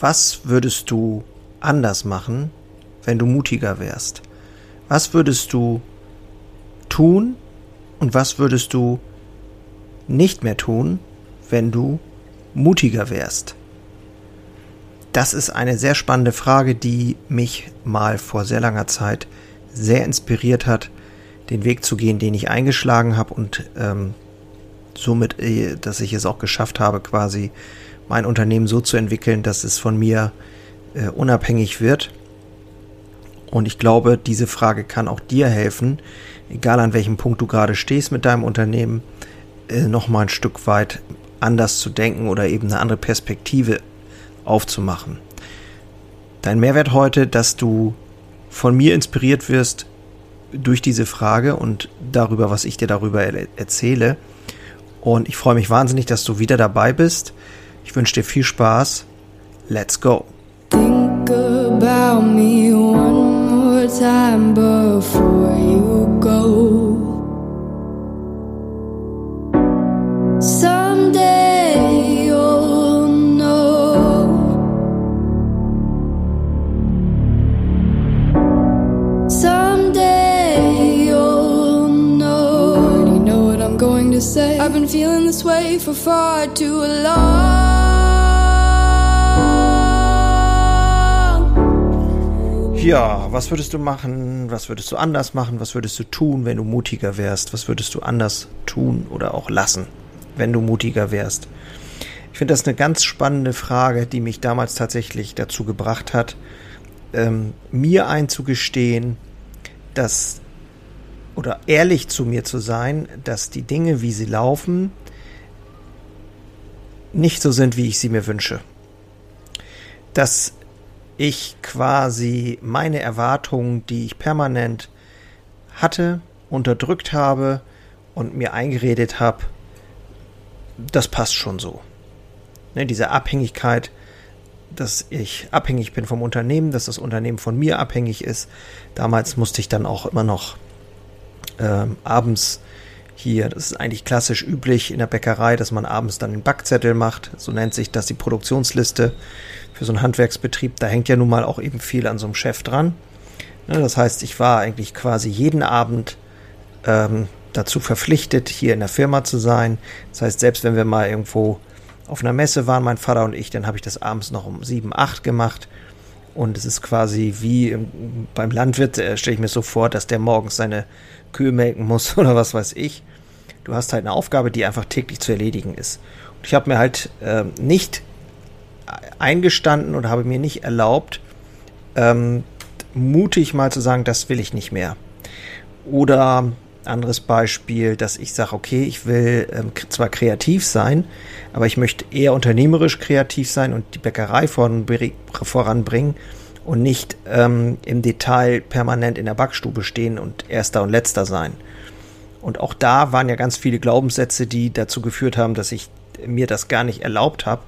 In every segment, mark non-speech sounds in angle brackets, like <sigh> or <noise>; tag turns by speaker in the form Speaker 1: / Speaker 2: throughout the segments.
Speaker 1: was würdest du anders machen, wenn du mutiger wärst? Was würdest du tun und was würdest du nicht mehr tun, wenn du mutiger wärst? Das ist eine sehr spannende Frage, die mich mal vor sehr langer Zeit sehr inspiriert hat, den Weg zu gehen, den ich eingeschlagen habe und ähm, somit, äh, dass ich es auch geschafft habe, quasi mein Unternehmen so zu entwickeln, dass es von mir äh, unabhängig wird. Und ich glaube, diese Frage kann auch dir helfen, egal an welchem Punkt du gerade stehst mit deinem Unternehmen, äh, noch mal ein Stück weit anders zu denken oder eben eine andere Perspektive aufzumachen. Dein Mehrwert heute, dass du von mir inspiriert wirst durch diese Frage und darüber, was ich dir darüber erzähle. Und ich freue mich wahnsinnig, dass du wieder dabei bist. Ich wünsche dir viel Spaß. Let's go. Think about me one more time before you go. You know what I'm going to say. I've been feeling this way for far too long. Ja, was würdest du machen? Was würdest du anders machen? Was würdest du tun, wenn du mutiger wärst? Was würdest du anders tun oder auch lassen, wenn du mutiger wärst? Ich finde das eine ganz spannende Frage, die mich damals tatsächlich dazu gebracht hat, ähm, mir einzugestehen, dass oder ehrlich zu mir zu sein, dass die Dinge, wie sie laufen, nicht so sind, wie ich sie mir wünsche. Dass ich quasi meine Erwartungen, die ich permanent hatte, unterdrückt habe und mir eingeredet habe, das passt schon so. Ne, diese Abhängigkeit, dass ich abhängig bin vom Unternehmen, dass das Unternehmen von mir abhängig ist. Damals musste ich dann auch immer noch ähm, abends hier, das ist eigentlich klassisch üblich in der Bäckerei, dass man abends dann einen Backzettel macht. So nennt sich das die Produktionsliste für so einen Handwerksbetrieb, da hängt ja nun mal auch eben viel an so einem Chef dran. Ne, das heißt, ich war eigentlich quasi jeden Abend ähm, dazu verpflichtet, hier in der Firma zu sein. Das heißt, selbst wenn wir mal irgendwo auf einer Messe waren, mein Vater und ich, dann habe ich das abends noch um sieben, acht gemacht. Und es ist quasi wie beim Landwirt, äh, stelle ich mir so vor, dass der morgens seine Kühe melken muss <laughs> oder was weiß ich. Du hast halt eine Aufgabe, die einfach täglich zu erledigen ist. Und ich habe mir halt äh, nicht eingestanden und habe mir nicht erlaubt, ähm, mutig mal zu sagen, das will ich nicht mehr. Oder anderes Beispiel, dass ich sage, okay, ich will ähm, zwar kreativ sein, aber ich möchte eher unternehmerisch kreativ sein und die Bäckerei voranbringen und nicht ähm, im Detail permanent in der Backstube stehen und erster und letzter sein. Und auch da waren ja ganz viele Glaubenssätze, die dazu geführt haben, dass ich mir das gar nicht erlaubt habe,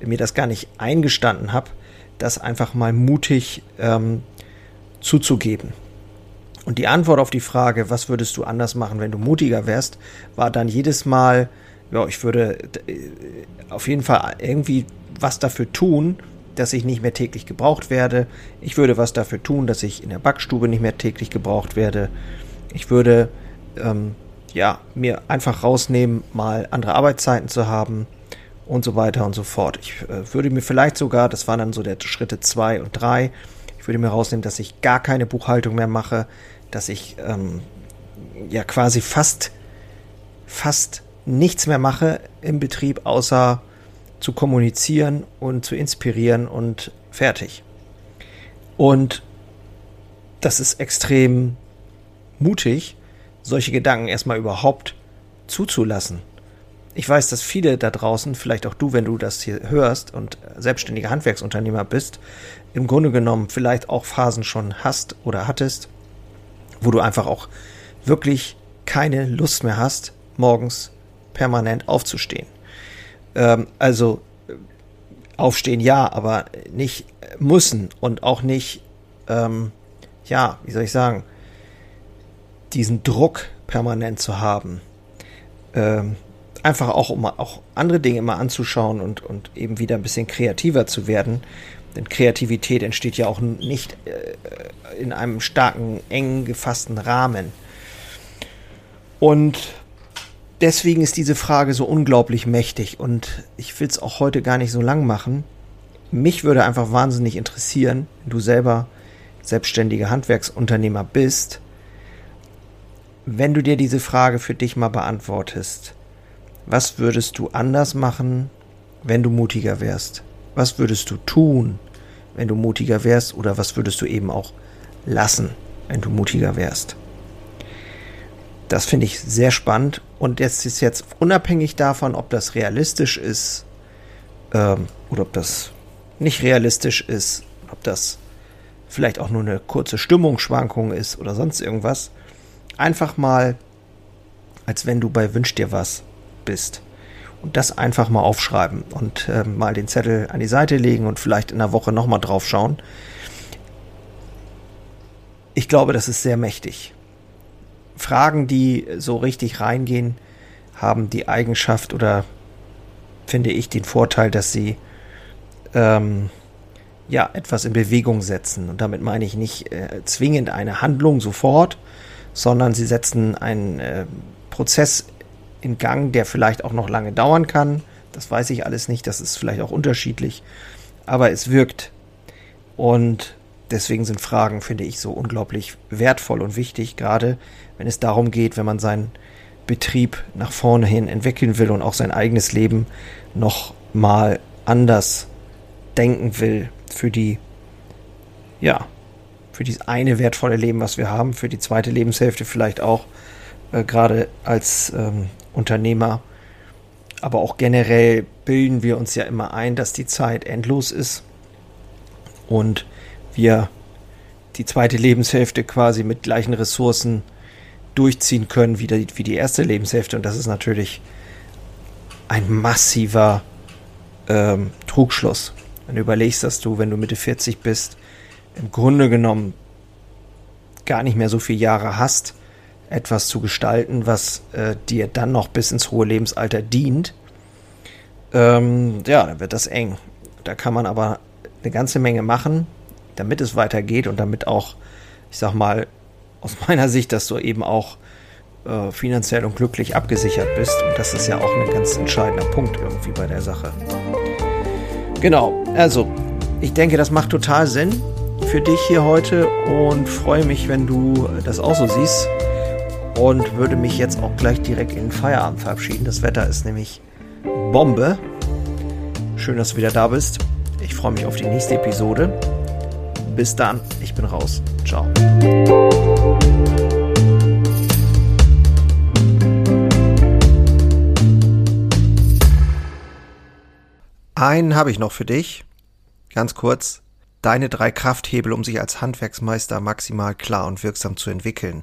Speaker 1: mir das gar nicht eingestanden habe, das einfach mal mutig ähm, zuzugeben. Und die Antwort auf die Frage, was würdest du anders machen, wenn du mutiger wärst, war dann jedes Mal, ja, ich würde äh, auf jeden Fall irgendwie was dafür tun, dass ich nicht mehr täglich gebraucht werde. Ich würde was dafür tun, dass ich in der Backstube nicht mehr täglich gebraucht werde. Ich würde ähm, ja mir einfach rausnehmen, mal andere Arbeitszeiten zu haben und so weiter und so fort. Ich äh, würde mir vielleicht sogar, das waren dann so der Schritte zwei und drei, ich würde mir rausnehmen, dass ich gar keine Buchhaltung mehr mache, dass ich ähm, ja quasi fast, fast nichts mehr mache im Betrieb, außer zu kommunizieren und zu inspirieren und fertig. Und das ist extrem mutig, solche Gedanken erstmal überhaupt zuzulassen ich weiß, dass viele da draußen, vielleicht auch du, wenn du das hier hörst und selbstständiger Handwerksunternehmer bist, im Grunde genommen vielleicht auch Phasen schon hast oder hattest, wo du einfach auch wirklich keine Lust mehr hast, morgens permanent aufzustehen. Ähm, also äh, aufstehen ja, aber nicht müssen und auch nicht, ähm, ja, wie soll ich sagen, diesen Druck permanent zu haben. Ähm, einfach auch, um auch andere Dinge mal anzuschauen und, und eben wieder ein bisschen kreativer zu werden. Denn Kreativität entsteht ja auch nicht äh, in einem starken, eng gefassten Rahmen. Und deswegen ist diese Frage so unglaublich mächtig und ich will es auch heute gar nicht so lang machen. Mich würde einfach wahnsinnig interessieren, wenn du selber selbstständiger Handwerksunternehmer bist, wenn du dir diese Frage für dich mal beantwortest. Was würdest du anders machen, wenn du mutiger wärst? Was würdest du tun, wenn du mutiger wärst? Oder was würdest du eben auch lassen, wenn du mutiger wärst? Das finde ich sehr spannend. Und jetzt ist jetzt unabhängig davon, ob das realistisch ist ähm, oder ob das nicht realistisch ist, ob das vielleicht auch nur eine kurze Stimmungsschwankung ist oder sonst irgendwas, einfach mal, als wenn du bei Wünsch dir was bist. Und das einfach mal aufschreiben und äh, mal den Zettel an die Seite legen und vielleicht in der Woche nochmal drauf schauen. Ich glaube, das ist sehr mächtig. Fragen, die so richtig reingehen, haben die Eigenschaft oder finde ich den Vorteil, dass sie ähm, ja etwas in Bewegung setzen. Und damit meine ich nicht äh, zwingend eine Handlung sofort, sondern sie setzen einen äh, Prozess in Gang, der vielleicht auch noch lange dauern kann. Das weiß ich alles nicht, das ist vielleicht auch unterschiedlich, aber es wirkt. Und deswegen sind Fragen, finde ich, so unglaublich wertvoll und wichtig, gerade wenn es darum geht, wenn man seinen Betrieb nach vorne hin entwickeln will und auch sein eigenes Leben noch mal anders denken will für die, ja, für dieses eine wertvolle Leben, was wir haben, für die zweite Lebenshälfte vielleicht auch, äh, gerade als ähm, Unternehmer. Aber auch generell bilden wir uns ja immer ein, dass die Zeit endlos ist und wir die zweite Lebenshälfte quasi mit gleichen Ressourcen durchziehen können wie die, wie die erste Lebenshälfte. Und das ist natürlich ein massiver ähm, Trugschluss. Wenn du überlegst, dass du, wenn du Mitte 40 bist, im Grunde genommen gar nicht mehr so viele Jahre hast, etwas zu gestalten, was äh, dir dann noch bis ins hohe Lebensalter dient, ähm, ja, dann wird das eng. Da kann man aber eine ganze Menge machen, damit es weitergeht und damit auch, ich sag mal, aus <laughs> meiner Sicht, dass du eben auch äh, finanziell und glücklich abgesichert bist. Und das ist ja auch ein ganz entscheidender Punkt irgendwie bei der Sache. Genau, also ich denke, das macht total Sinn für dich hier heute und freue mich, wenn du das auch so siehst. Und würde mich jetzt auch gleich direkt in den Feierabend verabschieden. Das Wetter ist nämlich Bombe. Schön, dass du wieder da bist. Ich freue mich auf die nächste Episode. Bis dann, ich bin raus. Ciao. Einen habe ich noch für dich. Ganz kurz. Deine drei Krafthebel, um sich als Handwerksmeister maximal klar und wirksam zu entwickeln.